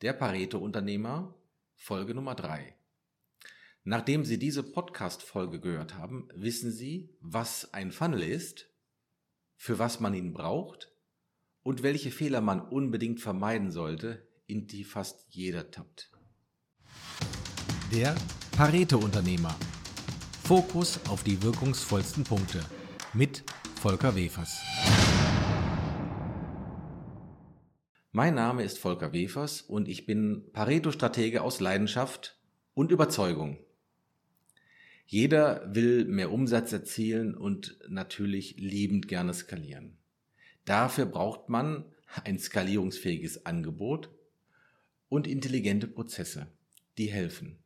Der Pareto-Unternehmer, Folge Nummer 3. Nachdem Sie diese Podcast-Folge gehört haben, wissen Sie, was ein Funnel ist, für was man ihn braucht und welche Fehler man unbedingt vermeiden sollte, in die fast jeder tappt. Der Pareto-Unternehmer. Fokus auf die wirkungsvollsten Punkte. Mit Volker Wefers. Mein Name ist Volker Wefers und ich bin Pareto-Stratege aus Leidenschaft und Überzeugung. Jeder will mehr Umsatz erzielen und natürlich liebend gerne skalieren. Dafür braucht man ein skalierungsfähiges Angebot und intelligente Prozesse, die helfen.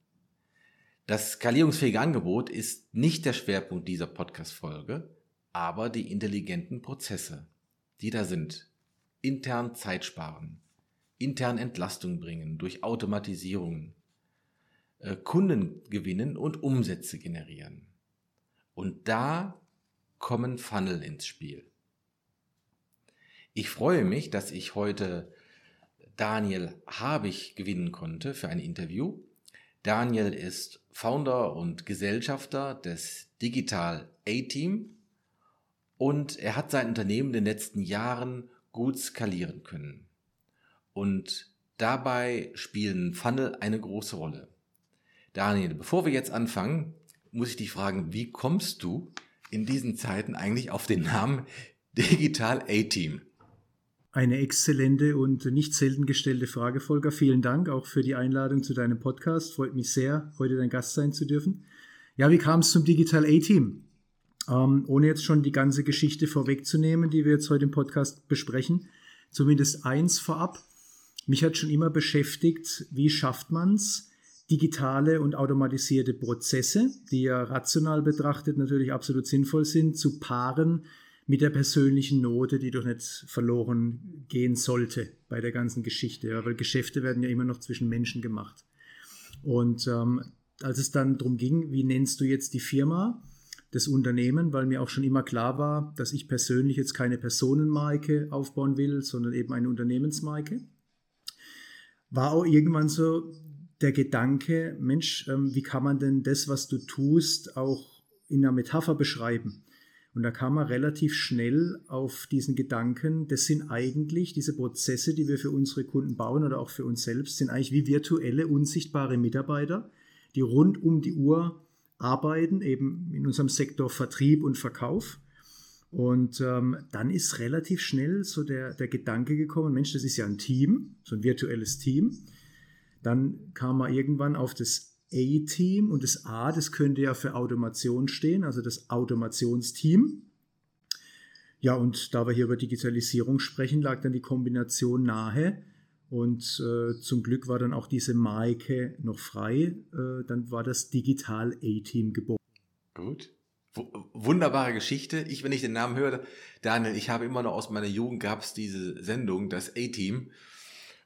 Das skalierungsfähige Angebot ist nicht der Schwerpunkt dieser Podcast-Folge, aber die intelligenten Prozesse, die da sind, intern Zeit sparen, intern Entlastung bringen durch Automatisierungen, äh, Kunden gewinnen und Umsätze generieren. Und da kommen Funnel ins Spiel. Ich freue mich, dass ich heute Daniel Habig gewinnen konnte für ein Interview. Daniel ist Founder und Gesellschafter des Digital A-Team und er hat sein Unternehmen in den letzten Jahren gut skalieren können. Und dabei spielen Funnel eine große Rolle. Daniel, bevor wir jetzt anfangen, muss ich dich fragen, wie kommst du in diesen Zeiten eigentlich auf den Namen Digital A-Team? Eine exzellente und nicht selten gestellte Frage, Volker. Vielen Dank auch für die Einladung zu deinem Podcast. Freut mich sehr, heute dein Gast sein zu dürfen. Ja, wie kam es zum Digital A-Team? Ähm, ohne jetzt schon die ganze Geschichte vorwegzunehmen, die wir jetzt heute im Podcast besprechen, zumindest eins vorab. Mich hat schon immer beschäftigt, wie schafft man es, digitale und automatisierte Prozesse, die ja rational betrachtet natürlich absolut sinnvoll sind, zu paaren mit der persönlichen Note, die doch nicht verloren gehen sollte bei der ganzen Geschichte, ja, weil Geschäfte werden ja immer noch zwischen Menschen gemacht. Und ähm, als es dann darum ging, wie nennst du jetzt die Firma, das Unternehmen, weil mir auch schon immer klar war, dass ich persönlich jetzt keine Personenmarke aufbauen will, sondern eben eine Unternehmensmarke. War auch irgendwann so der Gedanke, Mensch, ähm, wie kann man denn das, was du tust, auch in einer Metapher beschreiben? Und da kam man relativ schnell auf diesen Gedanken, das sind eigentlich diese Prozesse, die wir für unsere Kunden bauen oder auch für uns selbst, sind eigentlich wie virtuelle, unsichtbare Mitarbeiter, die rund um die Uhr arbeiten, eben in unserem Sektor Vertrieb und Verkauf. Und ähm, dann ist relativ schnell so der, der Gedanke gekommen, Mensch, das ist ja ein Team, so ein virtuelles Team. Dann kam man irgendwann auf das A-Team und das A, das könnte ja für Automation stehen, also das Automationsteam. Ja, und da wir hier über Digitalisierung sprechen, lag dann die Kombination nahe, und äh, zum Glück war dann auch diese Marke noch frei. Äh, dann war das Digital A-Team geboren. Gut. W wunderbare Geschichte. Ich, wenn ich den Namen höre, Daniel, ich habe immer noch aus meiner Jugend gab es diese Sendung, das A-Team.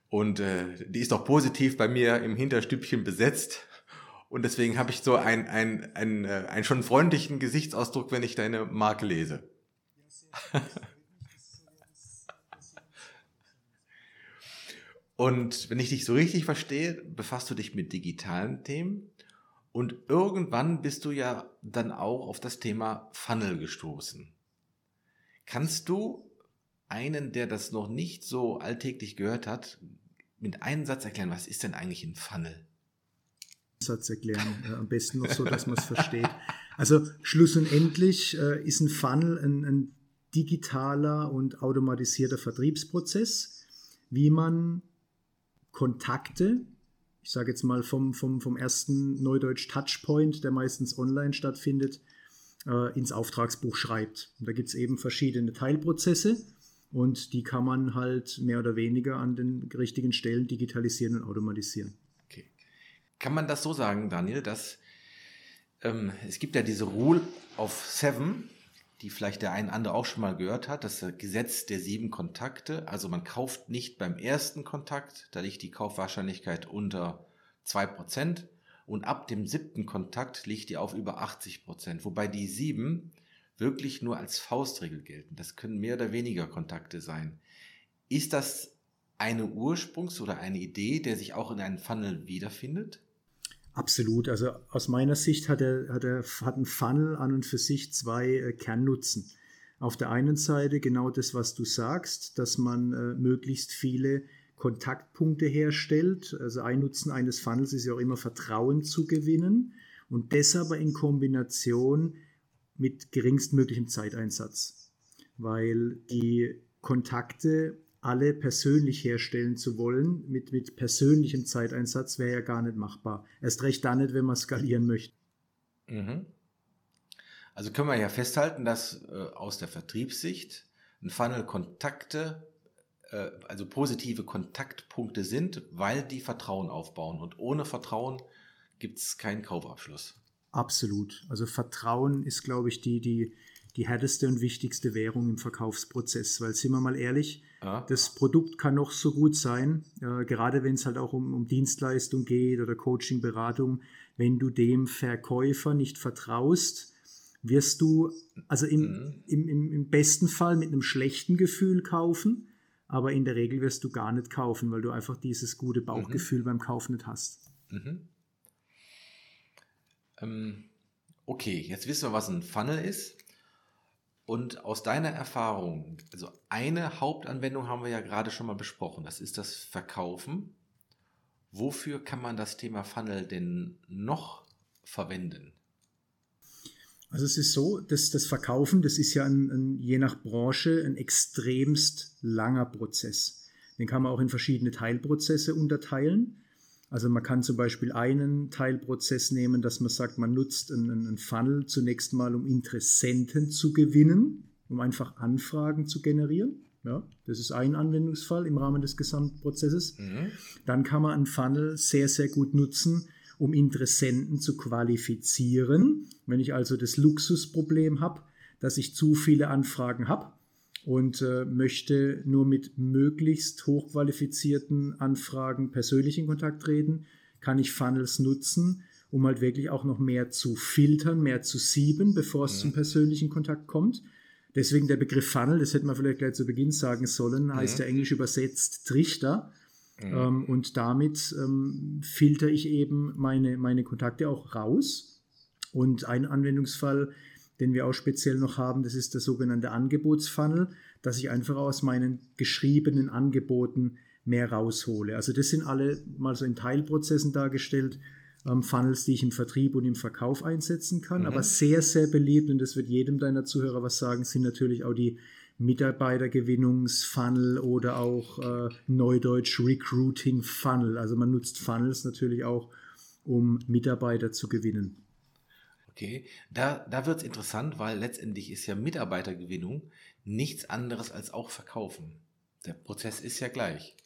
Und äh, die ist auch positiv bei mir im Hinterstübchen besetzt. Und deswegen habe ich so einen ein, ein, äh, ein schon freundlichen Gesichtsausdruck, wenn ich deine Marke lese. Ja, Und wenn ich dich so richtig verstehe, befasst du dich mit digitalen Themen und irgendwann bist du ja dann auch auf das Thema Funnel gestoßen. Kannst du einen, der das noch nicht so alltäglich gehört hat, mit einem Satz erklären, was ist denn eigentlich ein Funnel? Satz erklären, äh, am besten noch so, dass man es versteht. Also Schluss und endlich äh, ist ein Funnel ein, ein digitaler und automatisierter Vertriebsprozess, wie man Kontakte, ich sage jetzt mal vom, vom, vom ersten Neudeutsch Touchpoint, der meistens online stattfindet, äh, ins Auftragsbuch schreibt. Und da gibt es eben verschiedene Teilprozesse und die kann man halt mehr oder weniger an den richtigen Stellen digitalisieren und automatisieren. Okay. Kann man das so sagen, Daniel, dass ähm, es gibt ja diese Rule of Seven, die vielleicht der ein andere auch schon mal gehört hat, das Gesetz der sieben Kontakte. Also man kauft nicht beim ersten Kontakt, da liegt die Kaufwahrscheinlichkeit unter zwei Prozent und ab dem siebten Kontakt liegt die auf über 80 Prozent, wobei die sieben wirklich nur als Faustregel gelten. Das können mehr oder weniger Kontakte sein. Ist das eine Ursprungs- oder eine Idee, der sich auch in einem Funnel wiederfindet? Absolut. Also aus meiner Sicht hat, er, hat, er, hat ein Funnel an und für sich zwei äh, Kernnutzen. Auf der einen Seite genau das, was du sagst, dass man äh, möglichst viele Kontaktpunkte herstellt. Also ein Nutzen eines Funnels ist ja auch immer Vertrauen zu gewinnen und das aber in Kombination mit geringstmöglichem Zeiteinsatz, weil die Kontakte alle persönlich herstellen zu wollen, mit, mit persönlichem Zeiteinsatz, wäre ja gar nicht machbar. Erst recht dann nicht, wenn man skalieren möchte. Mhm. Also können wir ja festhalten, dass äh, aus der Vertriebssicht ein Funnel Kontakte, äh, also positive Kontaktpunkte sind, weil die Vertrauen aufbauen. Und ohne Vertrauen gibt es keinen Kaufabschluss. Absolut. Also Vertrauen ist, glaube ich, die, die, die härteste und wichtigste Währung im Verkaufsprozess. Weil, sind wir mal ehrlich, ja. das Produkt kann noch so gut sein, äh, gerade wenn es halt auch um, um Dienstleistung geht oder Coaching, Beratung. Wenn du dem Verkäufer nicht vertraust, wirst du also im, mhm. im, im, im besten Fall mit einem schlechten Gefühl kaufen, aber in der Regel wirst du gar nicht kaufen, weil du einfach dieses gute Bauchgefühl mhm. beim Kaufen nicht hast. Mhm. Ähm, okay, jetzt wissen wir, was ein Funnel ist. Und aus deiner Erfahrung, also eine Hauptanwendung haben wir ja gerade schon mal besprochen, das ist das Verkaufen. Wofür kann man das Thema Funnel denn noch verwenden? Also es ist so, dass das Verkaufen, das ist ja ein, ein, je nach Branche ein extremst langer Prozess. Den kann man auch in verschiedene Teilprozesse unterteilen. Also man kann zum Beispiel einen Teilprozess nehmen, dass man sagt, man nutzt einen, einen Funnel zunächst mal, um Interessenten zu gewinnen, um einfach Anfragen zu generieren. Ja, das ist ein Anwendungsfall im Rahmen des Gesamtprozesses. Mhm. Dann kann man einen Funnel sehr, sehr gut nutzen, um Interessenten zu qualifizieren. Wenn ich also das Luxusproblem habe, dass ich zu viele Anfragen habe, und äh, möchte nur mit möglichst hochqualifizierten Anfragen persönlich in Kontakt treten, kann ich Funnels nutzen, um halt wirklich auch noch mehr zu filtern, mehr zu sieben, bevor es mhm. zum persönlichen Kontakt kommt. Deswegen der Begriff Funnel, das hätte man vielleicht gleich zu Beginn sagen sollen, heißt mhm. ja englisch übersetzt Trichter. Mhm. Ähm, und damit ähm, filter ich eben meine, meine Kontakte auch raus. Und ein Anwendungsfall den wir auch speziell noch haben, das ist der sogenannte Angebotsfunnel, dass ich einfach aus meinen geschriebenen Angeboten mehr raushole. Also das sind alle mal so in Teilprozessen dargestellt, ähm, Funnels, die ich im Vertrieb und im Verkauf einsetzen kann. Mhm. Aber sehr, sehr beliebt, und das wird jedem deiner Zuhörer was sagen, sind natürlich auch die Mitarbeitergewinnungsfunnel oder auch äh, Neudeutsch Recruiting Funnel. Also man nutzt Funnels natürlich auch, um Mitarbeiter zu gewinnen. Okay, da, da wird es interessant, weil letztendlich ist ja Mitarbeitergewinnung nichts anderes als auch Verkaufen. Der Prozess ist ja gleich.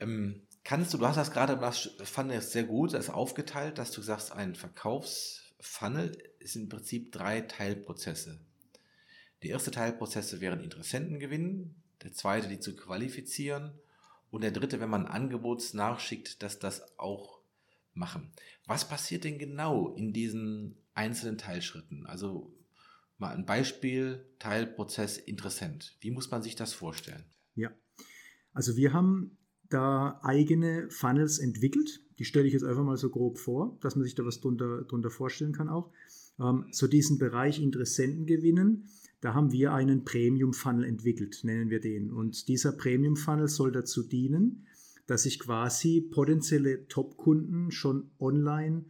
Ähm, kannst du, du hast das gerade, das fand ich sehr gut, das aufgeteilt, dass du sagst, ein Verkaufsfunnel ist im Prinzip drei Teilprozesse. Der erste Teilprozesse wären Interessenten gewinnen, der zweite die zu qualifizieren und der dritte, wenn man Angebots nachschickt, dass das auch machen. Was passiert denn genau in diesen einzelnen Teilschritten? Also mal ein Beispiel, Teilprozess Interessent. Wie muss man sich das vorstellen? Ja, also wir haben da eigene Funnels entwickelt. Die stelle ich jetzt einfach mal so grob vor, dass man sich da was drunter, drunter vorstellen kann auch. Ähm, zu diesem Bereich Interessenten gewinnen, da haben wir einen Premium-Funnel entwickelt, nennen wir den. Und dieser Premium-Funnel soll dazu dienen, dass ich quasi potenzielle Top-Kunden schon online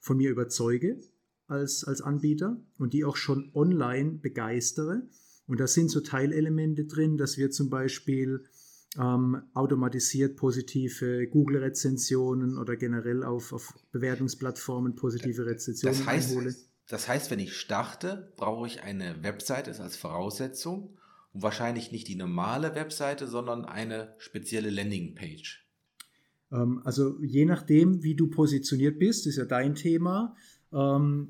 von mir überzeuge als, als Anbieter und die auch schon online begeistere. Und da sind so Teilelemente drin, dass wir zum Beispiel ähm, automatisiert positive Google-Rezensionen oder generell auf, auf Bewertungsplattformen positive Rezensionen das heißt, einhole. Das heißt, wenn ich starte, brauche ich eine Webseite als Voraussetzung und wahrscheinlich nicht die normale Webseite, sondern eine spezielle Landingpage. Ähm, also je nachdem, wie du positioniert bist, ist ja dein Thema, ähm,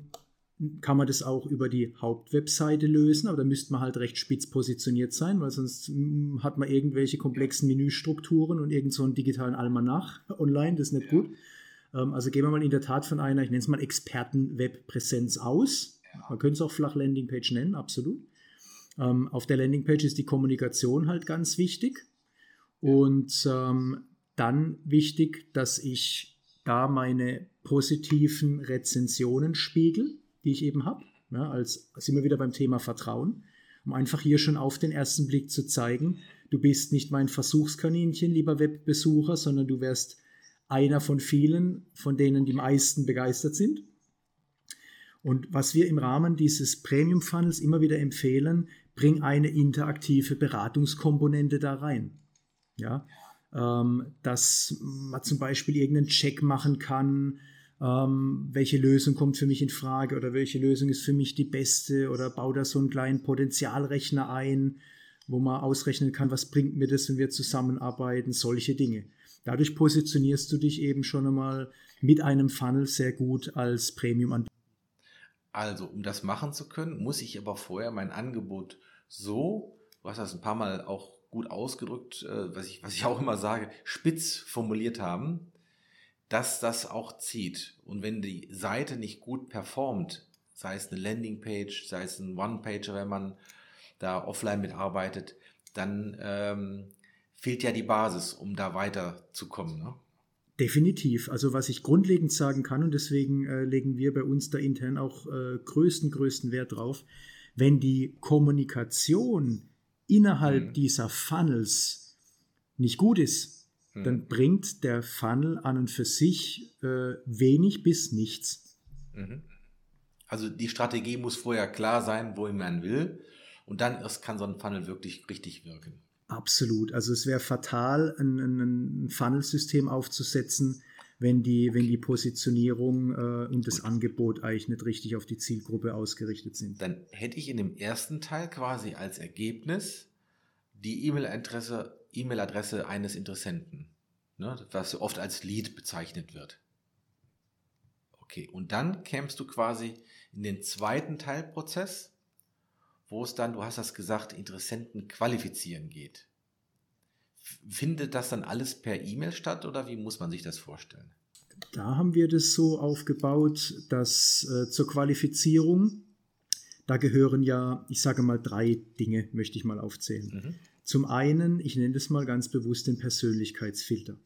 kann man das auch über die Hauptwebseite lösen, aber da müsste man halt recht spitz positioniert sein, weil sonst hm, hat man irgendwelche komplexen Menüstrukturen und irgend so einen digitalen Almanach online, das ist nicht ja. gut. Ähm, also gehen wir mal in der Tat von einer, ich nenne es mal Experten-Webpräsenz aus. Man könnte es auch flach Landingpage nennen, absolut. Ähm, auf der Landingpage ist die Kommunikation halt ganz wichtig. Und ähm, dann wichtig, dass ich da meine positiven Rezensionen spiegel, die ich eben habe. Ja, als sind wir wieder beim Thema Vertrauen, um einfach hier schon auf den ersten Blick zu zeigen, du bist nicht mein Versuchskaninchen, lieber Webbesucher, sondern du wärst einer von vielen, von denen die meisten begeistert sind. Und was wir im Rahmen dieses Premium Funnels immer wieder empfehlen, bring eine interaktive Beratungskomponente da rein. Ja, ähm, dass man zum Beispiel irgendeinen Check machen kann, ähm, welche Lösung kommt für mich in Frage oder welche Lösung ist für mich die beste oder bau da so einen kleinen Potenzialrechner ein, wo man ausrechnen kann, was bringt mir das, wenn wir zusammenarbeiten, solche Dinge. Dadurch positionierst du dich eben schon einmal mit einem Funnel sehr gut als Premium-Anbieter. Also, um das machen zu können, muss ich aber vorher mein Angebot so, du hast das ein paar Mal auch gut ausgedrückt, äh, was ich, was ich auch immer sage, spitz formuliert haben, dass das auch zieht. Und wenn die Seite nicht gut performt, sei es eine Landingpage, sei es ein One-Pager, wenn man da offline mitarbeitet, dann ähm, fehlt ja die Basis, um da weiterzukommen. Ne? Definitiv. Also was ich grundlegend sagen kann, und deswegen äh, legen wir bei uns da intern auch äh, größten, größten Wert drauf, wenn die Kommunikation innerhalb mhm. dieser Funnels nicht gut ist, hm. dann bringt der Funnel an und für sich äh, wenig bis nichts. Mhm. Also die Strategie muss vorher klar sein, wohin man will. Und dann erst kann so ein Funnel wirklich richtig wirken. Absolut. Also es wäre fatal, ein, ein Funnelsystem aufzusetzen, wenn die, wenn die Positionierung äh, und das Angebot eigentlich nicht richtig auf die Zielgruppe ausgerichtet sind. Dann hätte ich in dem ersten Teil quasi als Ergebnis die E-Mail-Adresse E-Mail-Adresse eines Interessenten, ne, was oft als Lead bezeichnet wird. Okay, und dann kämst du quasi in den zweiten Teilprozess, wo es dann, du hast das gesagt, Interessenten qualifizieren geht. Findet das dann alles per E-Mail statt oder wie muss man sich das vorstellen? Da haben wir das so aufgebaut, dass äh, zur Qualifizierung, da gehören ja, ich sage mal, drei Dinge, möchte ich mal aufzählen. Mhm. Zum einen, ich nenne das mal ganz bewusst den Persönlichkeitsfilter.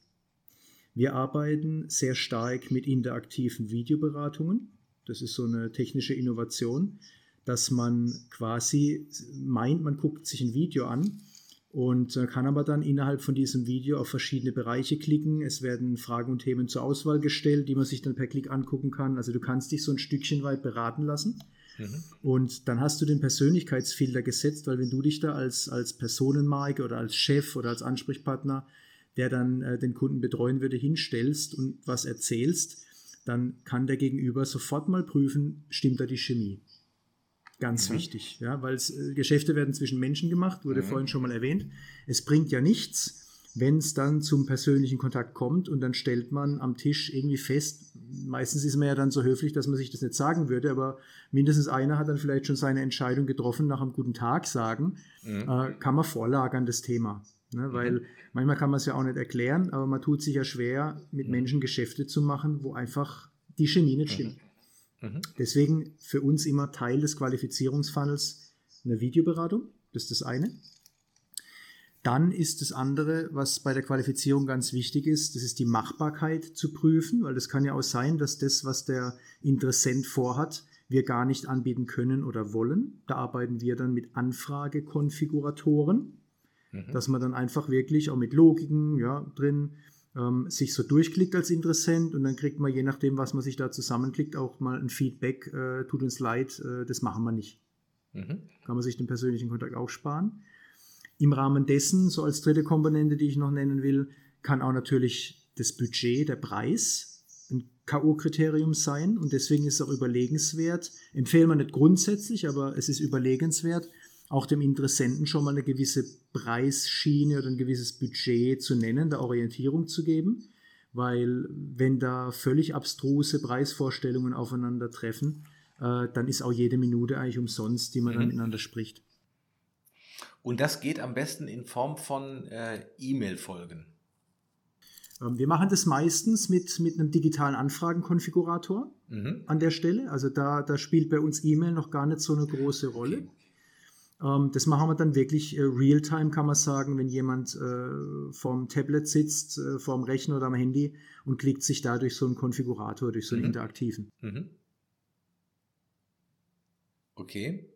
Wir arbeiten sehr stark mit interaktiven Videoberatungen. Das ist so eine technische Innovation, dass man quasi meint, man guckt sich ein Video an und kann aber dann innerhalb von diesem Video auf verschiedene Bereiche klicken. Es werden Fragen und Themen zur Auswahl gestellt, die man sich dann per Klick angucken kann. Also du kannst dich so ein Stückchen weit beraten lassen. Mhm. Und dann hast du den Persönlichkeitsfilter gesetzt, weil wenn du dich da als, als Personenmarke oder als Chef oder als Ansprechpartner, der dann äh, den Kunden betreuen würde, hinstellst und was erzählst, dann kann der Gegenüber sofort mal prüfen, stimmt da die Chemie. Ganz mhm. wichtig, ja, weil äh, Geschäfte werden zwischen Menschen gemacht, wurde mhm. vorhin schon mal erwähnt. Es bringt ja nichts, wenn es dann zum persönlichen Kontakt kommt und dann stellt man am Tisch irgendwie fest, meistens ist man ja dann so höflich, dass man sich das nicht sagen würde, aber mindestens einer hat dann vielleicht schon seine Entscheidung getroffen nach einem guten Tag sagen, mhm. äh, kann man vorlagern das Thema. Ne? Mhm. Weil manchmal kann man es ja auch nicht erklären, aber man tut sich ja schwer, mit mhm. Menschen Geschäfte zu machen, wo einfach die Chemie nicht stimmt. Mhm. Deswegen für uns immer Teil des Qualifizierungsfunnels eine Videoberatung, das ist das eine. Dann ist das andere, was bei der Qualifizierung ganz wichtig ist, das ist die Machbarkeit zu prüfen, weil es kann ja auch sein, dass das, was der Interessent vorhat, wir gar nicht anbieten können oder wollen. Da arbeiten wir dann mit Anfragekonfiguratoren, mhm. dass man dann einfach wirklich auch mit Logiken ja, drin ähm, sich so durchklickt als Interessent und dann kriegt man, je nachdem, was man sich da zusammenklickt, auch mal ein Feedback, äh, tut uns leid, äh, das machen wir nicht. Mhm. Kann man sich den persönlichen Kontakt auch sparen. Im Rahmen dessen, so als dritte Komponente, die ich noch nennen will, kann auch natürlich das Budget, der Preis ein K.O.-Kriterium sein und deswegen ist es auch überlegenswert, empfehlen wir nicht grundsätzlich, aber es ist überlegenswert, auch dem Interessenten schon mal eine gewisse Preisschiene oder ein gewisses Budget zu nennen, der Orientierung zu geben, weil wenn da völlig abstruse Preisvorstellungen aufeinandertreffen, äh, dann ist auch jede Minute eigentlich umsonst, die man mhm. dann miteinander spricht. Und das geht am besten in Form von äh, E-Mail-Folgen. Ähm, wir machen das meistens mit, mit einem digitalen Anfragenkonfigurator mhm. an der Stelle. Also da, da spielt bei uns E-Mail noch gar nicht so eine große Rolle. Okay. Ähm, das machen wir dann wirklich äh, real-time, kann man sagen, wenn jemand äh, vorm Tablet sitzt, äh, vorm Rechner oder am Handy und klickt sich da durch so einen Konfigurator, durch so einen mhm. interaktiven. Mhm. Okay.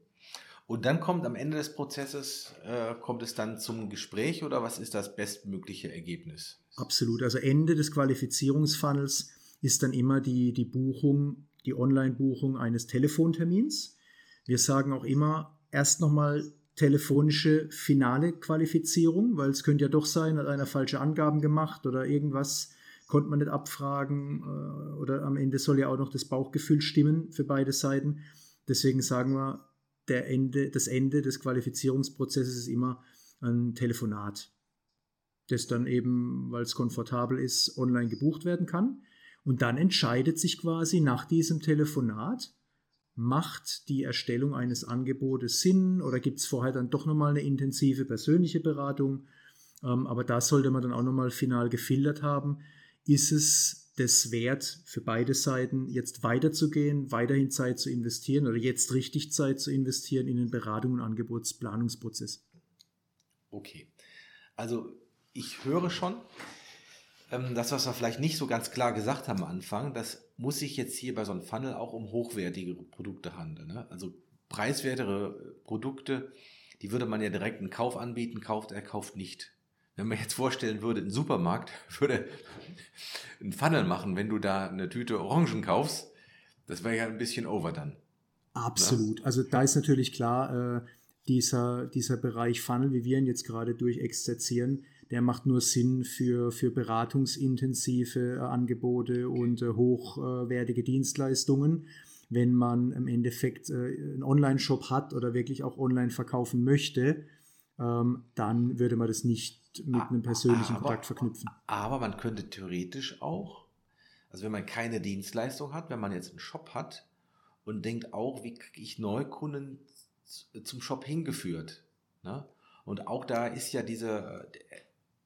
Und dann kommt am Ende des Prozesses, äh, kommt es dann zum Gespräch oder was ist das bestmögliche Ergebnis? Absolut. Also Ende des Qualifizierungsfunnels ist dann immer die, die Buchung, die Online-Buchung eines Telefontermins. Wir sagen auch immer, erst nochmal telefonische finale Qualifizierung, weil es könnte ja doch sein, hat einer falsche Angaben gemacht oder irgendwas konnte man nicht abfragen äh, oder am Ende soll ja auch noch das Bauchgefühl stimmen für beide Seiten. Deswegen sagen wir, der Ende, das Ende des Qualifizierungsprozesses ist immer ein Telefonat, das dann eben, weil es komfortabel ist, online gebucht werden kann. Und dann entscheidet sich quasi nach diesem Telefonat, macht die Erstellung eines Angebotes Sinn oder gibt es vorher dann doch nochmal eine intensive persönliche Beratung? Ähm, aber da sollte man dann auch nochmal final gefiltert haben. Ist es das wert für beide Seiten, jetzt weiterzugehen, weiterhin Zeit zu investieren oder jetzt richtig Zeit zu investieren in den Beratung- und Angebotsplanungsprozess? Okay. Also ich höre schon, ähm, das, was wir vielleicht nicht so ganz klar gesagt haben am Anfang, das muss sich jetzt hier bei so einem Funnel auch um hochwertige Produkte handeln. Ne? Also preiswertere Produkte, die würde man ja direkt einen Kauf anbieten, kauft er, kauft nicht. Wenn man jetzt vorstellen würde, ein Supermarkt würde einen Funnel machen, wenn du da eine Tüte Orangen kaufst, das wäre ja ein bisschen over dann. Absolut. Ja? Also da ist natürlich klar, äh, dieser, dieser Bereich Funnel, wie wir ihn jetzt gerade durchexerzieren, der macht nur Sinn für, für beratungsintensive äh, Angebote und äh, hochwertige Dienstleistungen. Wenn man im Endeffekt äh, einen Online-Shop hat oder wirklich auch online verkaufen möchte, ähm, dann würde man das nicht mit einem persönlichen aber, Kontakt verknüpfen. Aber man könnte theoretisch auch, also wenn man keine Dienstleistung hat, wenn man jetzt einen Shop hat und denkt auch, wie kriege ich Neukunden zum Shop hingeführt. Ne? Und auch da ist ja diese,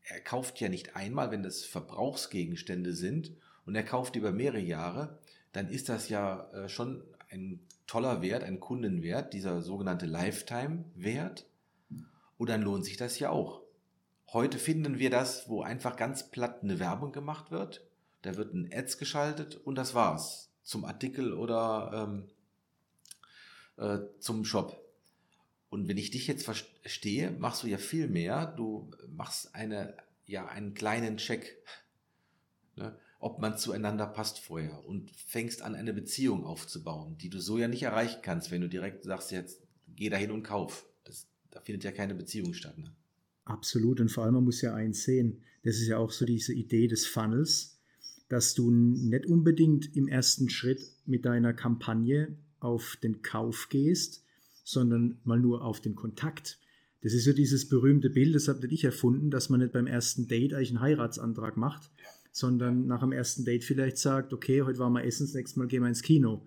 er kauft ja nicht einmal, wenn das Verbrauchsgegenstände sind und er kauft über mehrere Jahre, dann ist das ja äh, schon ein toller Wert, ein Kundenwert, dieser sogenannte Lifetime-Wert. Und dann lohnt sich das ja auch. Heute finden wir das, wo einfach ganz platt eine Werbung gemacht wird. Da wird ein Ads geschaltet und das war's. Zum Artikel oder ähm, äh, zum Shop. Und wenn ich dich jetzt verstehe, machst du ja viel mehr. Du machst eine, ja, einen kleinen Check, ne, ob man zueinander passt vorher und fängst an, eine Beziehung aufzubauen, die du so ja nicht erreichen kannst, wenn du direkt sagst, jetzt geh dahin und kauf. Das, da findet ja keine Beziehung statt. Ne? Absolut. Und vor allem, man muss ja eins sehen. Das ist ja auch so diese Idee des Funnels, dass du nicht unbedingt im ersten Schritt mit deiner Kampagne auf den Kauf gehst, sondern mal nur auf den Kontakt. Das ist ja dieses berühmte Bild, das habe ich erfunden, dass man nicht beim ersten Date eigentlich einen Heiratsantrag macht, sondern nach dem ersten Date vielleicht sagt, okay, heute waren wir essen, das nächste Mal gehen wir ins Kino.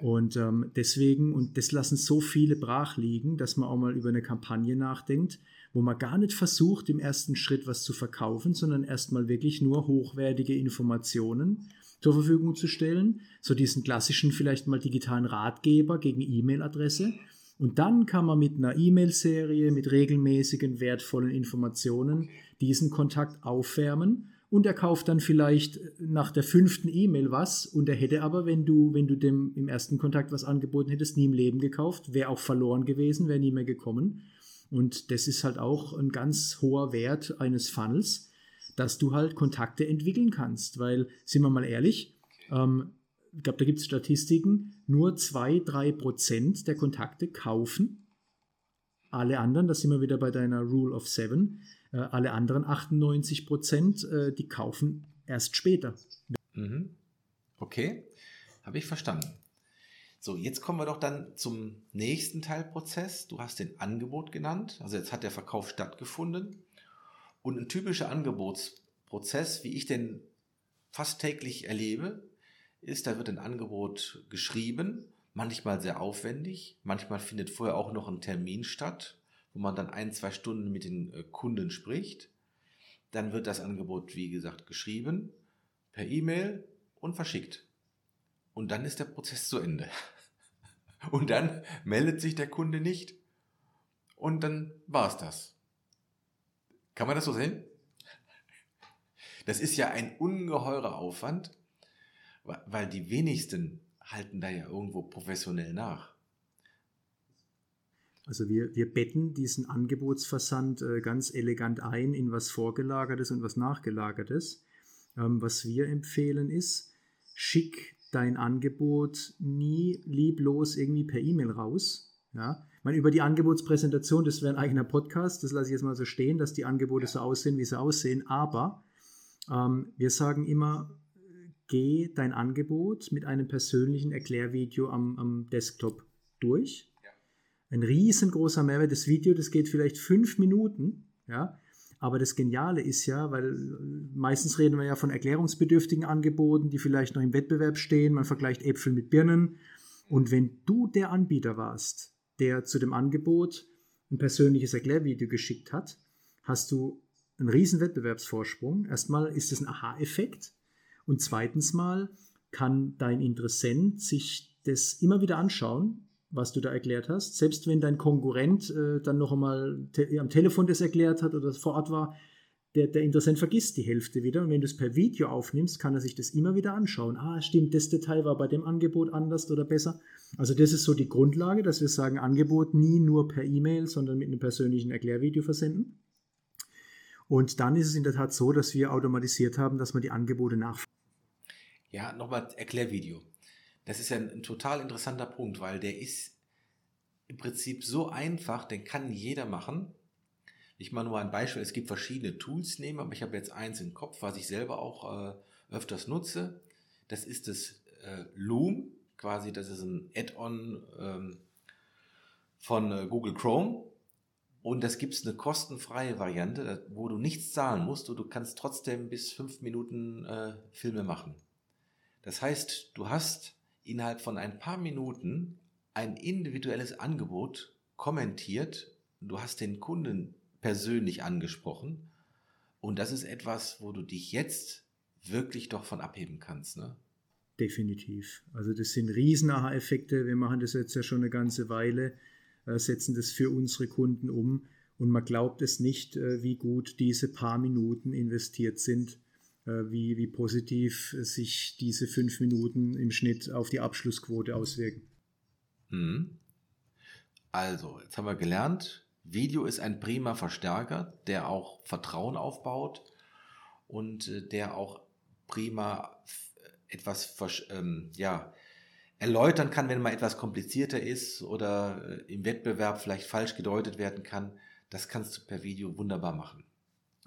Und ähm, deswegen, und das lassen so viele brach liegen, dass man auch mal über eine Kampagne nachdenkt, wo man gar nicht versucht, im ersten Schritt was zu verkaufen, sondern erstmal wirklich nur hochwertige Informationen zur Verfügung zu stellen. So diesen klassischen, vielleicht mal digitalen Ratgeber gegen E-Mail-Adresse und dann kann man mit einer E-Mail-Serie, mit regelmäßigen, wertvollen Informationen diesen Kontakt aufwärmen. Und er kauft dann vielleicht nach der fünften E-Mail was. Und er hätte aber, wenn du, wenn du dem im ersten Kontakt was angeboten hättest, nie im Leben gekauft, wäre auch verloren gewesen, wäre nie mehr gekommen. Und das ist halt auch ein ganz hoher Wert eines Funnels, dass du halt Kontakte entwickeln kannst, weil, sind wir mal ehrlich, ähm, ich glaube, da gibt es Statistiken, nur 2-3 Prozent der Kontakte kaufen. Alle anderen, da sind wir wieder bei deiner Rule of Seven, äh, alle anderen 98 Prozent, äh, die kaufen erst später. Mhm. Okay, habe ich verstanden. So, jetzt kommen wir doch dann zum nächsten Teilprozess. Du hast den Angebot genannt, also jetzt hat der Verkauf stattgefunden. Und ein typischer Angebotsprozess, wie ich den fast täglich erlebe, ist, da wird ein Angebot geschrieben, manchmal sehr aufwendig, manchmal findet vorher auch noch ein Termin statt, wo man dann ein, zwei Stunden mit den äh, Kunden spricht. Dann wird das Angebot, wie gesagt, geschrieben, per E-Mail und verschickt. Und dann ist der Prozess zu Ende. Und dann meldet sich der Kunde nicht. und dann war es das. Kann man das so sehen? Das ist ja ein ungeheurer Aufwand, weil die wenigsten halten da ja irgendwo professionell nach. Also wir, wir betten diesen Angebotsversand äh, ganz elegant ein in was Vorgelagertes und was Nachgelagertes. Ähm, was wir empfehlen ist, schick dein Angebot nie lieblos irgendwie per E-Mail raus. Ja? Ich meine, über die Angebotspräsentation, das wäre ein eigener Podcast, das lasse ich jetzt mal so stehen, dass die Angebote so aussehen, wie sie aussehen. Aber ähm, wir sagen immer, geh dein Angebot mit einem persönlichen Erklärvideo am, am Desktop durch ein riesengroßer Mehrwert. Das Video, das geht vielleicht fünf Minuten, ja. Aber das Geniale ist ja, weil meistens reden wir ja von erklärungsbedürftigen Angeboten, die vielleicht noch im Wettbewerb stehen. Man vergleicht Äpfel mit Birnen. Und wenn du der Anbieter warst, der zu dem Angebot ein persönliches Erklärvideo geschickt hat, hast du einen riesen Wettbewerbsvorsprung. Erstmal ist es ein Aha-Effekt. Und zweitens mal kann dein Interessent sich das immer wieder anschauen was du da erklärt hast. Selbst wenn dein Konkurrent äh, dann noch einmal te am Telefon das erklärt hat oder vor Ort war, der, der Interessent vergisst die Hälfte wieder. Und wenn du es per Video aufnimmst, kann er sich das immer wieder anschauen. Ah, stimmt, das Detail war bei dem Angebot anders oder besser. Also das ist so die Grundlage, dass wir sagen, Angebot nie nur per E-Mail, sondern mit einem persönlichen Erklärvideo versenden. Und dann ist es in der Tat so, dass wir automatisiert haben, dass man die Angebote nachfragen. Ja, nochmal Erklärvideo. Das ist ja ein, ein total interessanter Punkt, weil der ist im Prinzip so einfach, den kann jeder machen. Ich mache nur ein Beispiel, es gibt verschiedene Tools nehmen, aber ich habe jetzt eins im Kopf, was ich selber auch äh, öfters nutze. Das ist das äh, Loom, quasi das ist ein Add-on ähm, von äh, Google Chrome. Und das gibt es eine kostenfreie Variante, wo du nichts zahlen musst und du kannst trotzdem bis fünf Minuten äh, Filme machen. Das heißt, du hast innerhalb von ein paar Minuten ein individuelles Angebot kommentiert. Du hast den Kunden persönlich angesprochen. Und das ist etwas, wo du dich jetzt wirklich doch von abheben kannst. Ne? Definitiv. Also das sind riesen Aha-Effekte. Wir machen das jetzt ja schon eine ganze Weile, äh, setzen das für unsere Kunden um. Und man glaubt es nicht, äh, wie gut diese paar Minuten investiert sind wie, wie positiv sich diese fünf Minuten im Schnitt auf die Abschlussquote auswirken. Mhm. Also, jetzt haben wir gelernt, Video ist ein prima Verstärker, der auch Vertrauen aufbaut und äh, der auch prima etwas ähm, ja, erläutern kann, wenn mal etwas komplizierter ist oder äh, im Wettbewerb vielleicht falsch gedeutet werden kann. Das kannst du per Video wunderbar machen.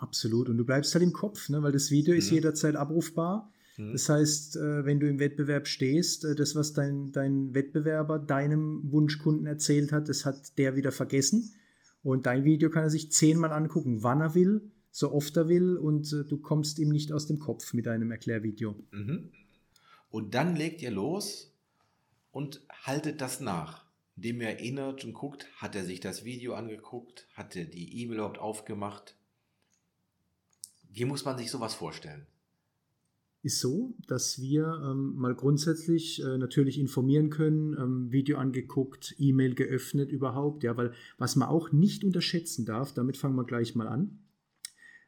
Absolut. Und du bleibst halt im Kopf, ne? weil das Video ist mhm. jederzeit abrufbar. Mhm. Das heißt, äh, wenn du im Wettbewerb stehst, äh, das, was dein, dein Wettbewerber deinem Wunschkunden erzählt hat, das hat der wieder vergessen. Und dein Video kann er sich zehnmal angucken, wann er will, so oft er will, und äh, du kommst ihm nicht aus dem Kopf mit deinem Erklärvideo. Mhm. Und dann legt ihr los und haltet das nach indem er erinnert und guckt, hat er sich das Video angeguckt, hat er die E-Mail überhaupt aufgemacht, wie muss man sich sowas vorstellen? Ist so, dass wir ähm, mal grundsätzlich äh, natürlich informieren können, ähm, Video angeguckt, E-Mail geöffnet überhaupt, ja, weil was man auch nicht unterschätzen darf, damit fangen wir gleich mal an.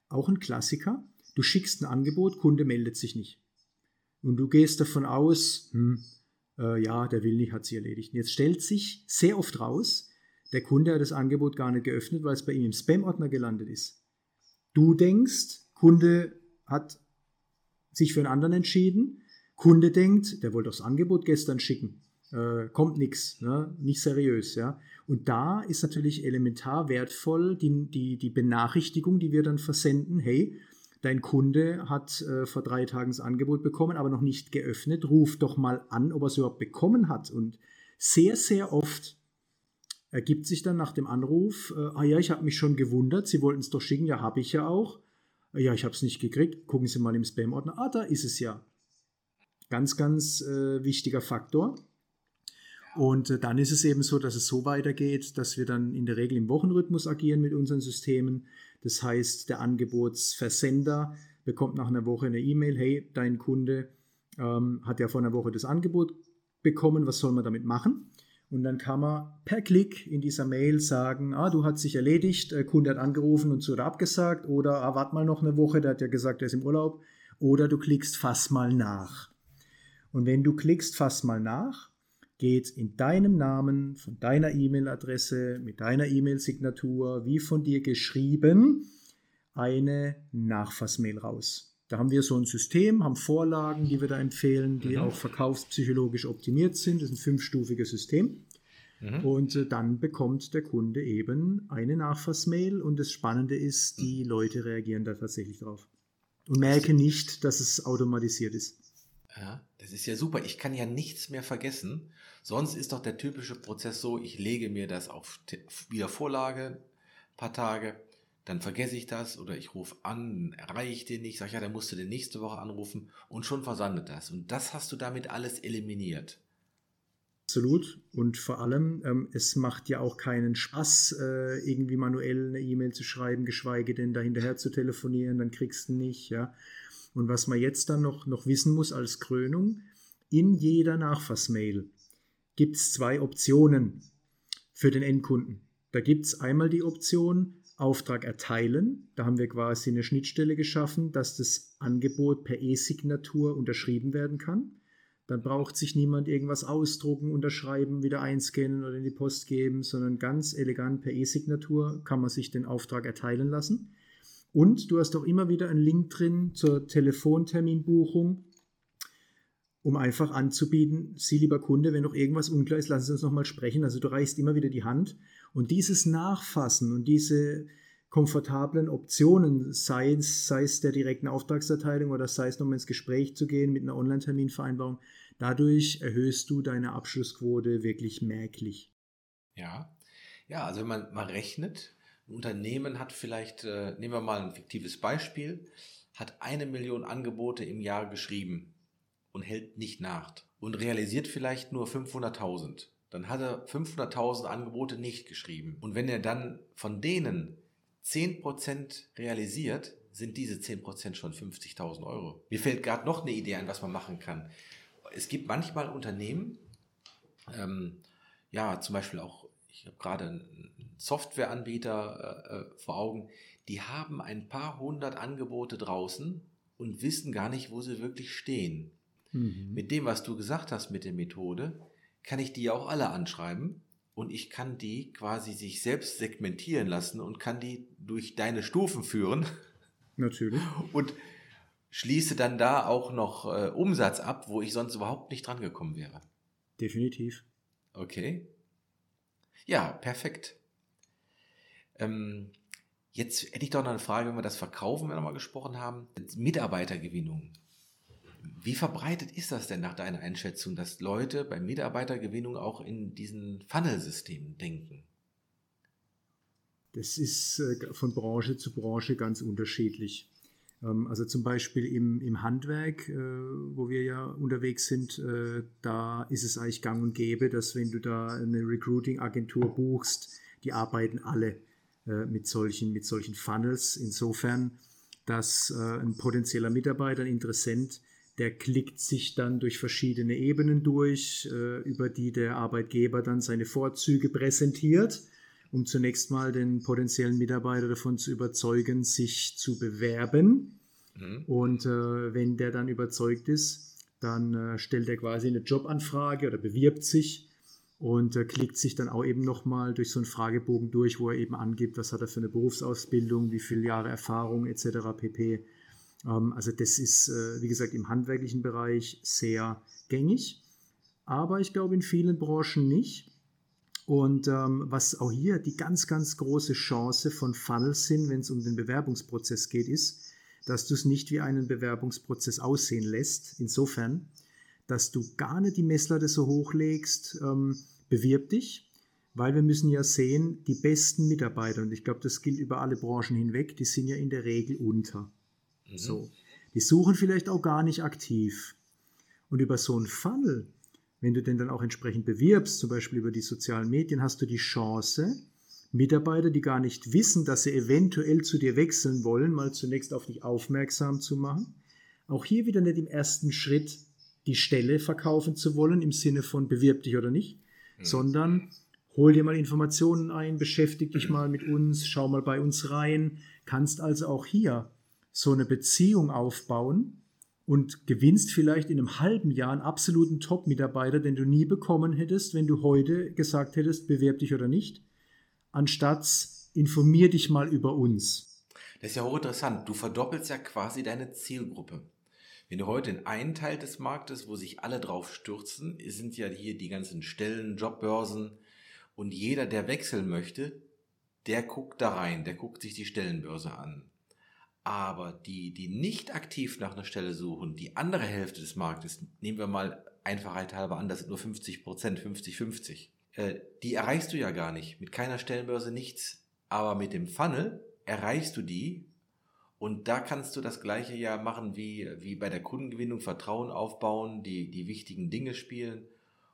Auch ein Klassiker, du schickst ein Angebot, Kunde meldet sich nicht. Und du gehst davon aus, hm, äh, ja, der will nicht, hat sie erledigt. Und jetzt stellt sich sehr oft raus, der Kunde hat das Angebot gar nicht geöffnet, weil es bei ihm im Spam-Ordner gelandet ist. Du denkst, Kunde hat sich für einen anderen entschieden. Kunde denkt, der wollte das Angebot gestern schicken. Äh, kommt nichts, ne? nicht seriös. Ja? Und da ist natürlich elementar wertvoll die, die, die Benachrichtigung, die wir dann versenden. Hey, dein Kunde hat äh, vor drei Tagen das Angebot bekommen, aber noch nicht geöffnet. Ruf doch mal an, ob er es überhaupt bekommen hat. Und sehr, sehr oft ergibt sich dann nach dem Anruf, äh, ah ja, ich habe mich schon gewundert, Sie wollten es doch schicken, ja, habe ich ja auch ja, ich habe es nicht gekriegt, gucken Sie mal im Spam-Ordner, ah, da ist es ja. Ganz, ganz äh, wichtiger Faktor. Und äh, dann ist es eben so, dass es so weitergeht, dass wir dann in der Regel im Wochenrhythmus agieren mit unseren Systemen. Das heißt, der Angebotsversender bekommt nach einer Woche eine E-Mail, hey, dein Kunde ähm, hat ja vor einer Woche das Angebot bekommen, was soll man damit machen? Und dann kann man per Klick in dieser Mail sagen, ah, du hast sich erledigt, der Kunde hat angerufen und so oder abgesagt oder ah, warte mal noch eine Woche, der hat ja gesagt, er ist im Urlaub. Oder du klickst fass mal nach. Und wenn du klickst fass mal nach, geht in deinem Namen, von deiner E-Mail-Adresse, mit deiner E-Mail-Signatur, wie von dir geschrieben, eine Nachfassmail raus. Da haben wir so ein System, haben Vorlagen, die wir da empfehlen, die mhm. auch verkaufspsychologisch optimiert sind. Das ist ein fünfstufiges System. Mhm. Und äh, dann bekommt der Kunde eben eine Nachfassmail und das Spannende ist, die Leute reagieren da tatsächlich drauf und merken nicht, dass es automatisiert ist. Ja, das ist ja super. Ich kann ja nichts mehr vergessen. Sonst ist doch der typische Prozess so, ich lege mir das auf Wiedervorlage, paar Tage, dann vergesse ich das oder ich rufe an, erreiche ich den nicht, sag ja, dann musst du den nächste Woche anrufen und schon versandet das. Und das hast du damit alles eliminiert. Absolut. Und vor allem, ähm, es macht ja auch keinen Spaß, äh, irgendwie manuell eine E-Mail zu schreiben, geschweige denn dahinterher zu telefonieren, dann kriegst du nicht, ja. Und was man jetzt dann noch, noch wissen muss als Krönung, in jeder Nachfassmail gibt es zwei Optionen für den Endkunden. Da gibt es einmal die Option Auftrag erteilen. Da haben wir quasi eine Schnittstelle geschaffen, dass das Angebot per E-Signatur unterschrieben werden kann. Dann braucht sich niemand irgendwas ausdrucken, unterschreiben, wieder einscannen oder in die Post geben, sondern ganz elegant per E-Signatur kann man sich den Auftrag erteilen lassen. Und du hast auch immer wieder einen Link drin zur Telefonterminbuchung, um einfach anzubieten, Sie, lieber Kunde, wenn noch irgendwas unklar ist, lassen Sie uns nochmal sprechen. Also du reichst immer wieder die Hand. Und dieses Nachfassen und diese komfortablen Optionen, sei es, sei es der direkten Auftragserteilung oder sei es nochmal ins Gespräch zu gehen mit einer Online-Terminvereinbarung, dadurch erhöhst du deine Abschlussquote wirklich merklich. Ja, ja, also wenn man mal rechnet, ein Unternehmen hat vielleicht, äh, nehmen wir mal ein fiktives Beispiel, hat eine Million Angebote im Jahr geschrieben und hält nicht nach und realisiert vielleicht nur 500.000. Dann hat er 500.000 Angebote nicht geschrieben. Und wenn er dann von denen 10% realisiert, sind diese 10% schon 50.000 Euro. Mir fällt gerade noch eine Idee ein, was man machen kann. Es gibt manchmal Unternehmen, ähm, ja, zum Beispiel auch, ich habe gerade einen Softwareanbieter äh, äh, vor Augen, die haben ein paar hundert Angebote draußen und wissen gar nicht, wo sie wirklich stehen. Mhm. Mit dem, was du gesagt hast mit der Methode, kann ich die auch alle anschreiben und ich kann die quasi sich selbst segmentieren lassen und kann die durch deine Stufen führen. Natürlich. Und schließe dann da auch noch äh, Umsatz ab, wo ich sonst überhaupt nicht dran gekommen wäre. Definitiv. Okay. Ja, perfekt. Ähm, jetzt hätte ich doch noch eine Frage, wenn wir das Verkaufen wir nochmal gesprochen haben. Mitarbeitergewinnung. Wie verbreitet ist das denn nach deiner Einschätzung, dass Leute bei Mitarbeitergewinnung auch in diesen Funnel-Systemen denken? Das ist äh, von Branche zu Branche ganz unterschiedlich. Ähm, also zum Beispiel im, im Handwerk, äh, wo wir ja unterwegs sind, äh, da ist es eigentlich gang und gäbe, dass wenn du da eine Recruiting-Agentur buchst, die arbeiten alle mit solchen, mit solchen Funnels. Insofern, dass ein potenzieller Mitarbeiter, ein Interessent, der klickt sich dann durch verschiedene Ebenen durch, äh, über die der Arbeitgeber dann seine Vorzüge präsentiert, um zunächst mal den potenziellen Mitarbeiter davon zu überzeugen, sich zu bewerben. Mhm. Und äh, wenn der dann überzeugt ist, dann äh, stellt er quasi eine Jobanfrage oder bewirbt sich und äh, klickt sich dann auch eben nochmal durch so einen Fragebogen durch, wo er eben angibt, was hat er für eine Berufsausbildung, wie viele Jahre Erfahrung etc. pp. Ähm, also das ist, äh, wie gesagt, im handwerklichen Bereich sehr gängig, aber ich glaube in vielen Branchen nicht. Und ähm, was auch hier die ganz, ganz große Chance von Funnels sind, wenn es um den Bewerbungsprozess geht, ist, dass du es nicht wie einen Bewerbungsprozess aussehen lässt. Insofern, dass du gar nicht die Messlatte so hochlegst, ähm, bewirb dich, weil wir müssen ja sehen, die besten Mitarbeiter, und ich glaube, das gilt über alle Branchen hinweg, die sind ja in der Regel unter. Mhm. So. Die suchen vielleicht auch gar nicht aktiv. Und über so einen Funnel, wenn du den dann auch entsprechend bewirbst, zum Beispiel über die sozialen Medien, hast du die Chance, Mitarbeiter, die gar nicht wissen, dass sie eventuell zu dir wechseln wollen, mal zunächst auf dich aufmerksam zu machen. Auch hier wieder nicht im ersten Schritt die Stelle verkaufen zu wollen, im Sinne von bewirb dich oder nicht, mhm. sondern hol dir mal Informationen ein, beschäftige dich mal mit uns, schau mal bei uns rein, kannst also auch hier so eine Beziehung aufbauen und gewinnst vielleicht in einem halben Jahr einen absoluten Top-Mitarbeiter, den du nie bekommen hättest, wenn du heute gesagt hättest, bewerb dich oder nicht, anstatt informier dich mal über uns. Das ist ja hochinteressant. Du verdoppelst ja quasi deine Zielgruppe. Wenn du heute in einen Teil des Marktes, wo sich alle drauf stürzen, sind ja hier die ganzen Stellen, Jobbörsen und jeder, der wechseln möchte, der guckt da rein, der guckt sich die Stellenbörse an. Aber die, die nicht aktiv nach einer Stelle suchen, die andere Hälfte des Marktes, nehmen wir mal Einfachheit halber an, das sind nur 50 Prozent, 50-50, äh, die erreichst du ja gar nicht. Mit keiner Stellenbörse nichts. Aber mit dem Funnel erreichst du die und da kannst du das gleiche ja machen wie, wie bei der Kundengewinnung, Vertrauen aufbauen, die, die wichtigen Dinge spielen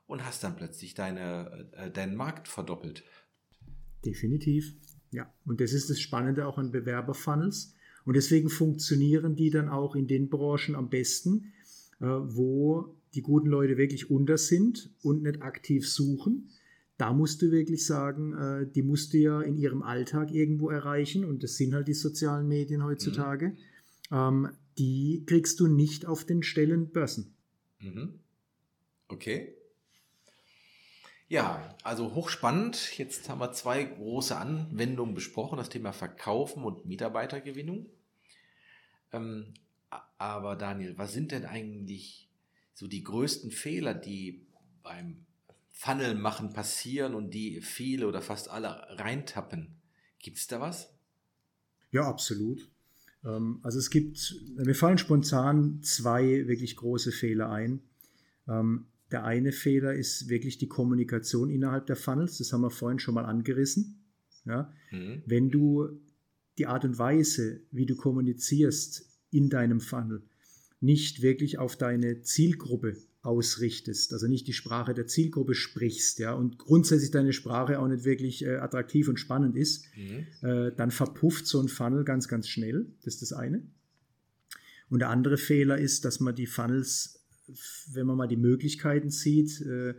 und hast dann plötzlich deine, äh, deinen Markt verdoppelt. Definitiv. Ja, und das ist das Spannende auch an Bewerberfunnels. Und deswegen funktionieren die dann auch in den Branchen am besten, äh, wo die guten Leute wirklich unter sind und nicht aktiv suchen. Da musst du wirklich sagen, äh, die musst du ja in ihrem Alltag irgendwo erreichen und das sind halt die sozialen Medien heutzutage. Mhm. die kriegst du nicht auf den Stellenbörsen. Mhm. Okay. Ja, also hochspannend. Jetzt haben wir zwei große Anwendungen besprochen, das Thema Verkaufen und Mitarbeitergewinnung. Ähm, aber Daniel, was sind denn eigentlich so die größten Fehler, die beim Funnel machen passieren und die viele oder fast alle reintappen? Gibt es da was? Ja, absolut. Ähm, also es gibt, mir fallen spontan zwei wirklich große Fehler ein. Der eine Fehler ist wirklich die Kommunikation innerhalb der Funnels. Das haben wir vorhin schon mal angerissen. Ja? Mhm. Wenn du die Art und Weise, wie du kommunizierst in deinem Funnel, nicht wirklich auf deine Zielgruppe ausrichtest, also nicht die Sprache der Zielgruppe sprichst, ja, und grundsätzlich deine Sprache auch nicht wirklich äh, attraktiv und spannend ist, mhm. äh, dann verpufft so ein Funnel ganz, ganz schnell. Das ist das eine. Und der andere Fehler ist, dass man die Funnels, wenn man mal die Möglichkeiten sieht, äh,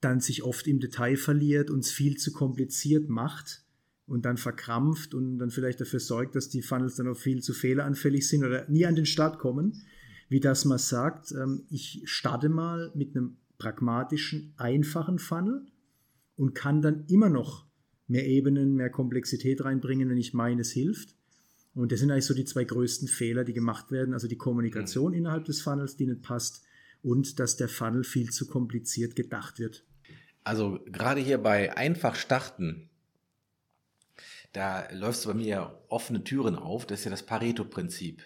dann sich oft im Detail verliert und es viel zu kompliziert macht und dann verkrampft und dann vielleicht dafür sorgt, dass die Funnels dann auch viel zu fehleranfällig sind oder nie an den Start kommen, wie dass man sagt, ähm, ich starte mal mit einem pragmatischen, einfachen Funnel und kann dann immer noch mehr Ebenen, mehr Komplexität reinbringen, wenn ich meine, es hilft. Und das sind eigentlich so die zwei größten Fehler, die gemacht werden. Also die Kommunikation mhm. innerhalb des Funnels, die nicht passt und dass der Funnel viel zu kompliziert gedacht wird. Also gerade hier bei einfach starten da läufst du bei mir offene Türen auf. Das ist ja das Pareto-Prinzip.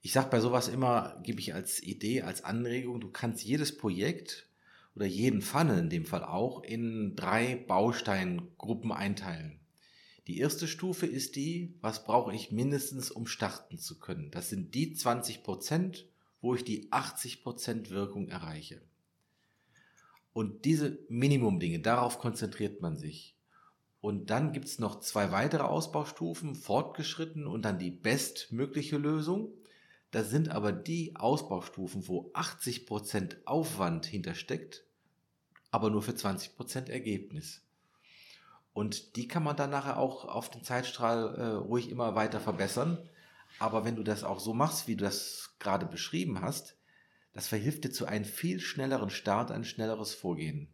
Ich sage bei sowas immer, gebe ich als Idee, als Anregung, du kannst jedes Projekt oder jeden Funnel in dem Fall auch in drei Bausteingruppen einteilen. Die erste Stufe ist die, was brauche ich mindestens, um starten zu können. Das sind die 20 Prozent, wo ich die 80 Prozent Wirkung erreiche. Und diese Minimum-Dinge, darauf konzentriert man sich. Und dann gibt es noch zwei weitere Ausbaustufen, fortgeschritten und dann die bestmögliche Lösung. Das sind aber die Ausbaustufen, wo 80% Aufwand hintersteckt, aber nur für 20% Ergebnis. Und die kann man dann nachher auch auf den Zeitstrahl äh, ruhig immer weiter verbessern. Aber wenn du das auch so machst, wie du das gerade beschrieben hast, das verhilft dir zu einem viel schnelleren Start, ein schnelleres Vorgehen.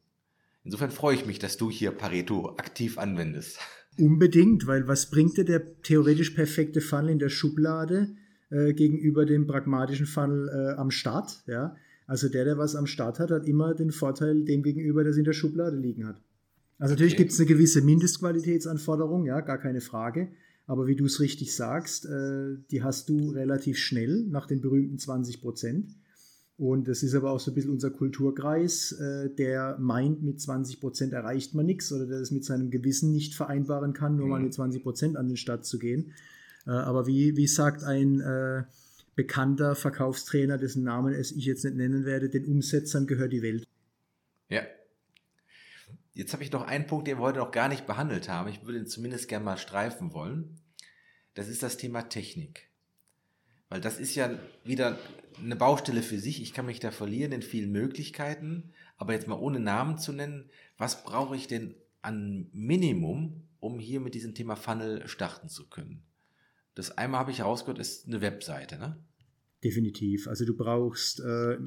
Insofern freue ich mich, dass du hier Pareto aktiv anwendest. Unbedingt, weil was bringt dir der theoretisch perfekte Funnel in der Schublade äh, gegenüber dem pragmatischen Funnel äh, am Start? Ja? Also der, der was am Start hat, hat immer den Vorteil dem gegenüber, der es in der Schublade liegen hat. Also natürlich okay. gibt es eine gewisse Mindestqualitätsanforderung, ja, gar keine Frage. Aber wie du es richtig sagst, äh, die hast du relativ schnell nach den berühmten 20 Prozent. Und das ist aber auch so ein bisschen unser Kulturkreis, äh, der meint, mit 20 Prozent erreicht man nichts oder der es mit seinem Gewissen nicht vereinbaren kann, nur mhm. mal mit 20 Prozent an den Start zu gehen. Äh, aber wie, wie sagt ein äh, bekannter Verkaufstrainer, dessen Namen es ich jetzt nicht nennen werde, den Umsetzern gehört die Welt. Ja. Jetzt habe ich noch einen Punkt, den wir heute noch gar nicht behandelt haben. Ich würde ihn zumindest gerne mal streifen wollen. Das ist das Thema Technik. Weil das ist ja wieder eine Baustelle für sich. Ich kann mich da verlieren in vielen Möglichkeiten. Aber jetzt mal ohne Namen zu nennen, was brauche ich denn an Minimum, um hier mit diesem Thema Funnel starten zu können? Das einmal habe ich herausgehört, ist eine Webseite, ne? Definitiv. Also du brauchst, äh,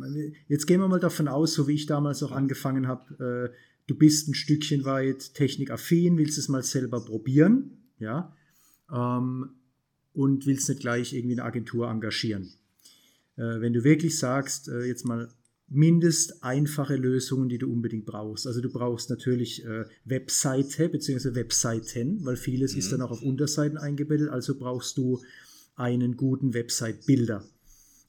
jetzt gehen wir mal davon aus, so wie ich damals auch angefangen habe, äh, du bist ein Stückchen weit technikaffin, willst es mal selber probieren, ja, ähm, und willst nicht gleich irgendwie eine Agentur engagieren. Äh, wenn du wirklich sagst, äh, jetzt mal mindest einfache Lösungen, die du unbedingt brauchst. Also du brauchst natürlich äh, Webseite bzw. Webseiten, weil vieles mhm. ist dann auch auf Unterseiten eingebettet. Also brauchst du einen guten Website-Bilder,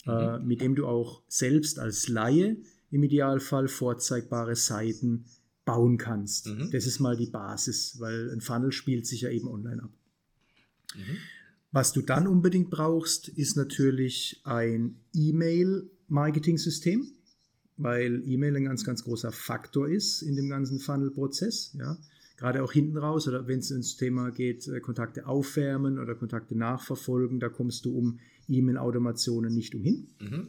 äh, mhm. mit dem du auch selbst als Laie im Idealfall vorzeigbare Seiten bauen kannst. Mhm. Das ist mal die Basis, weil ein Funnel spielt sich ja eben online ab. Mhm. Was du dann unbedingt brauchst, ist natürlich ein E-Mail-Marketing-System weil E-Mail ein ganz, ganz großer Faktor ist in dem ganzen Funnel-Prozess. Ja? Gerade auch hinten raus oder wenn es ins Thema geht, äh, Kontakte aufwärmen oder Kontakte nachverfolgen, da kommst du um E-Mail-Automationen nicht umhin. Mhm.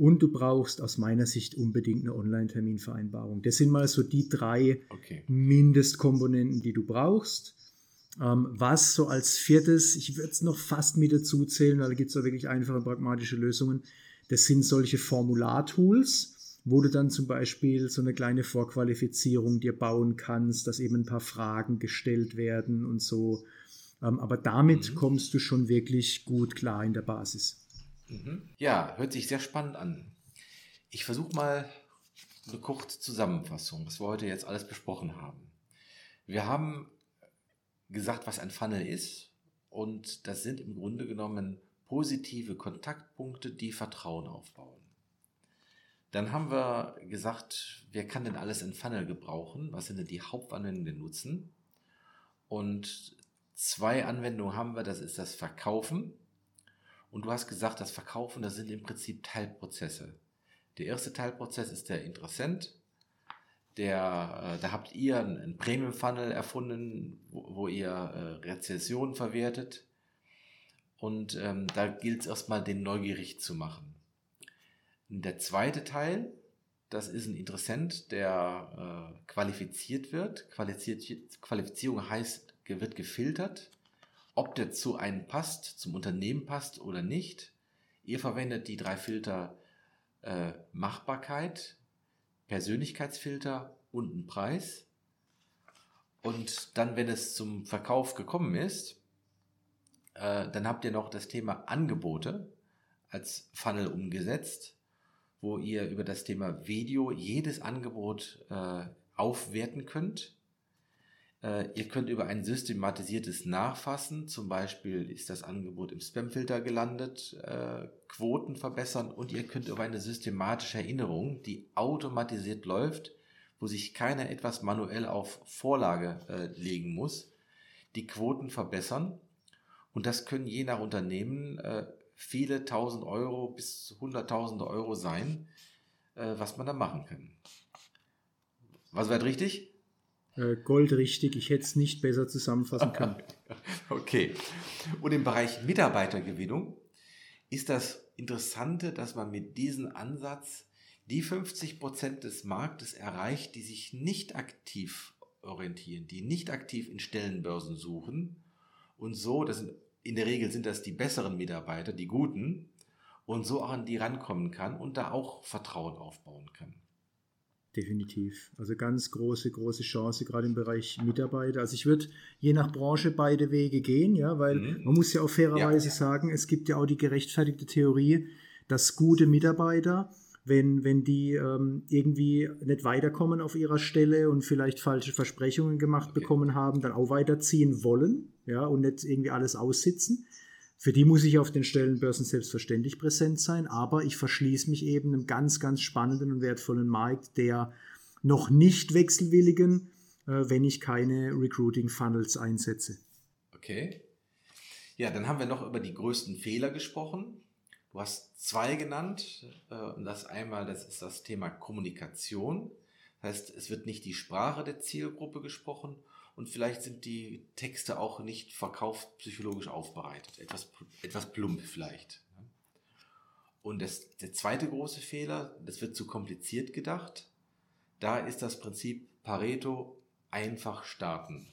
Und du brauchst aus meiner Sicht unbedingt eine Online-Terminvereinbarung. Das sind mal so die drei okay. Mindestkomponenten, die du brauchst. Ähm, was so als viertes, ich würde es noch fast mit dazu zählen, weil da gibt es auch wirklich einfache pragmatische Lösungen. Das sind solche Formulartools, wo du dann zum Beispiel so eine kleine Vorqualifizierung dir bauen kannst, dass eben ein paar Fragen gestellt werden und so. Ähm, aber damit mhm. kommst du schon wirklich gut klar in der Basis. Mhm. Ja, hört sich sehr spannend an. Ich versuche mal eine kurze Zusammenfassung, was wir heute jetzt alles besprochen haben. Wir haben gesagt, was ein Funnel ist und das sind im Grunde genommen positive Kontaktpunkte, die Vertrauen aufbauen. Dann haben wir gesagt, wer kann denn alles in Funnel gebrauchen? Was sind denn die Hauptanwendungen, nutzen? Und zwei Anwendungen haben wir, das ist das Verkaufen. Und du hast gesagt, das Verkaufen, das sind im Prinzip Teilprozesse. Der erste Teilprozess ist der Interessent. Der, äh, da habt ihr einen Premium-Funnel erfunden, wo, wo ihr äh, Rezessionen verwertet. Und ähm, da gilt es erstmal, den neugierig zu machen. Der zweite Teil, das ist ein Interessent, der äh, qualifiziert wird. Qualifizierung heißt, wird gefiltert, ob der zu einem passt, zum Unternehmen passt oder nicht. Ihr verwendet die drei Filter äh, Machbarkeit, Persönlichkeitsfilter und einen Preis. Und dann, wenn es zum Verkauf gekommen ist, äh, dann habt ihr noch das Thema Angebote als Funnel umgesetzt, wo ihr über das Thema Video jedes Angebot äh, aufwerten könnt. Äh, ihr könnt über ein systematisiertes Nachfassen, zum Beispiel ist das Angebot im Spamfilter gelandet, äh, Quoten verbessern und ihr könnt über eine systematische Erinnerung, die automatisiert läuft, wo sich keiner etwas manuell auf Vorlage äh, legen muss, die Quoten verbessern und das können je nach Unternehmen viele tausend Euro bis hunderttausende Euro sein, was man da machen kann. Was wird richtig? Äh, Gold richtig. Ich hätte es nicht besser zusammenfassen können. okay. Und im Bereich Mitarbeitergewinnung ist das Interessante, dass man mit diesem Ansatz die 50 Prozent des Marktes erreicht, die sich nicht aktiv orientieren, die nicht aktiv in Stellenbörsen suchen, und so, das sind, in der Regel sind das die besseren Mitarbeiter, die guten, und so auch an die rankommen kann und da auch Vertrauen aufbauen kann. Definitiv. Also ganz große, große Chance, gerade im Bereich Mitarbeiter. Also ich würde je nach Branche beide Wege gehen, ja, weil mhm. man muss ja auch fairerweise ja. sagen, es gibt ja auch die gerechtfertigte Theorie, dass gute Mitarbeiter wenn, wenn die ähm, irgendwie nicht weiterkommen auf ihrer Stelle und vielleicht falsche Versprechungen gemacht okay. bekommen haben, dann auch weiterziehen wollen ja, und nicht irgendwie alles aussitzen. Für die muss ich auf den Stellenbörsen selbstverständlich präsent sein, aber ich verschließe mich eben einem ganz, ganz spannenden und wertvollen Markt der noch nicht wechselwilligen, äh, wenn ich keine Recruiting-Funnels einsetze. Okay. Ja, dann haben wir noch über die größten Fehler gesprochen. Du hast zwei genannt. Äh, und das einmal, das ist das Thema Kommunikation. Das heißt, es wird nicht die Sprache der Zielgruppe gesprochen und vielleicht sind die Texte auch nicht verkaufspsychologisch aufbereitet. Etwas, etwas plump vielleicht. Und das, der zweite große Fehler, das wird zu kompliziert gedacht. Da ist das Prinzip Pareto einfach starten.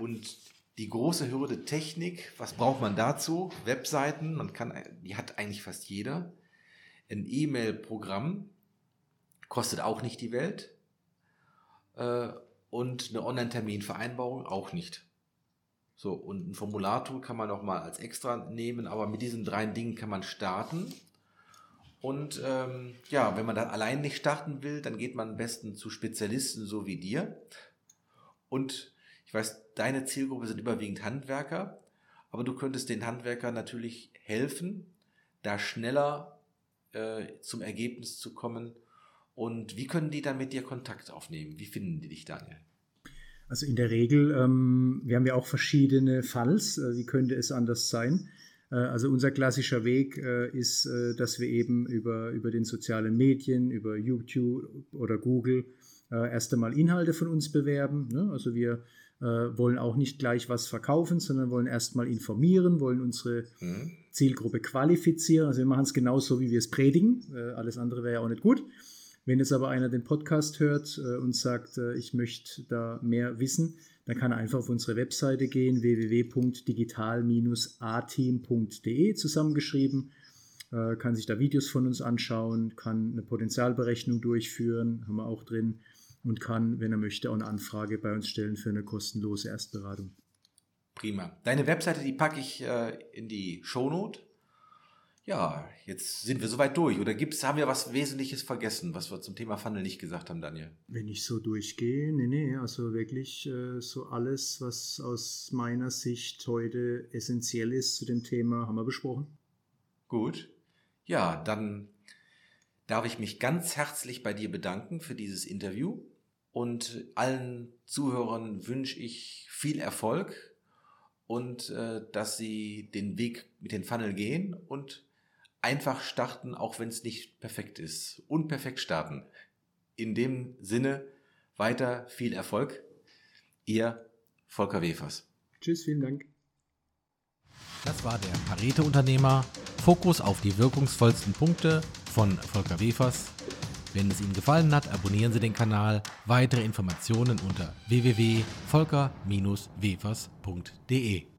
Und die große Hürde Technik, was braucht man dazu? Webseiten, man kann, die hat eigentlich fast jeder. Ein E-Mail-Programm kostet auch nicht die Welt. Und eine Online-Terminvereinbarung auch nicht. So, und ein Formulartool kann man noch mal als extra nehmen, aber mit diesen drei Dingen kann man starten. Und ähm, ja, wenn man da allein nicht starten will, dann geht man am besten zu Spezialisten so wie dir. Und ich weiß, deine Zielgruppe sind überwiegend Handwerker, aber du könntest den Handwerkern natürlich helfen, da schneller äh, zum Ergebnis zu kommen. Und wie können die dann mit dir Kontakt aufnehmen? Wie finden die dich, Daniel? Also in der Regel, ähm, wir haben ja auch verschiedene Falls. Äh, wie könnte es anders sein? Äh, also unser klassischer Weg äh, ist, äh, dass wir eben über, über den sozialen Medien, über YouTube oder Google äh, erst einmal Inhalte von uns bewerben. Ne? Also wir äh, wollen auch nicht gleich was verkaufen, sondern wollen erstmal informieren, wollen unsere mhm. Zielgruppe qualifizieren. Also wir machen es genauso, wie wir es predigen. alles andere wäre ja auch nicht gut. Wenn jetzt aber einer den Podcast hört äh, und sagt, äh, ich möchte da mehr wissen, dann kann er einfach auf unsere Webseite gehen, www.digital-a-team.de zusammengeschrieben, äh, kann sich da Videos von uns anschauen, kann eine Potenzialberechnung durchführen, haben wir auch drin, und kann, wenn er möchte, auch eine Anfrage bei uns stellen für eine kostenlose Erstberatung. Prima. Deine Webseite, die packe ich in die Shownote ja, jetzt sind wir soweit durch. Oder gibt's, haben wir was Wesentliches vergessen, was wir zum Thema Funnel nicht gesagt haben, Daniel? Wenn ich so durchgehe, nee, nee, also wirklich äh, so alles, was aus meiner Sicht heute essentiell ist zu dem Thema, haben wir besprochen. Gut. Ja, dann darf ich mich ganz herzlich bei dir bedanken für dieses Interview und allen Zuhörern wünsche ich viel Erfolg und äh, dass sie den Weg mit den Funnel gehen und einfach starten, auch wenn es nicht perfekt ist. Unperfekt starten. In dem Sinne weiter viel Erfolg. Ihr Volker Wefers. Tschüss, vielen Dank. Das war der Pareto-Unternehmer. Fokus auf die wirkungsvollsten Punkte von Volker Wefers. Wenn es Ihnen gefallen hat, abonnieren Sie den Kanal. Weitere Informationen unter www.volker-wefers.de.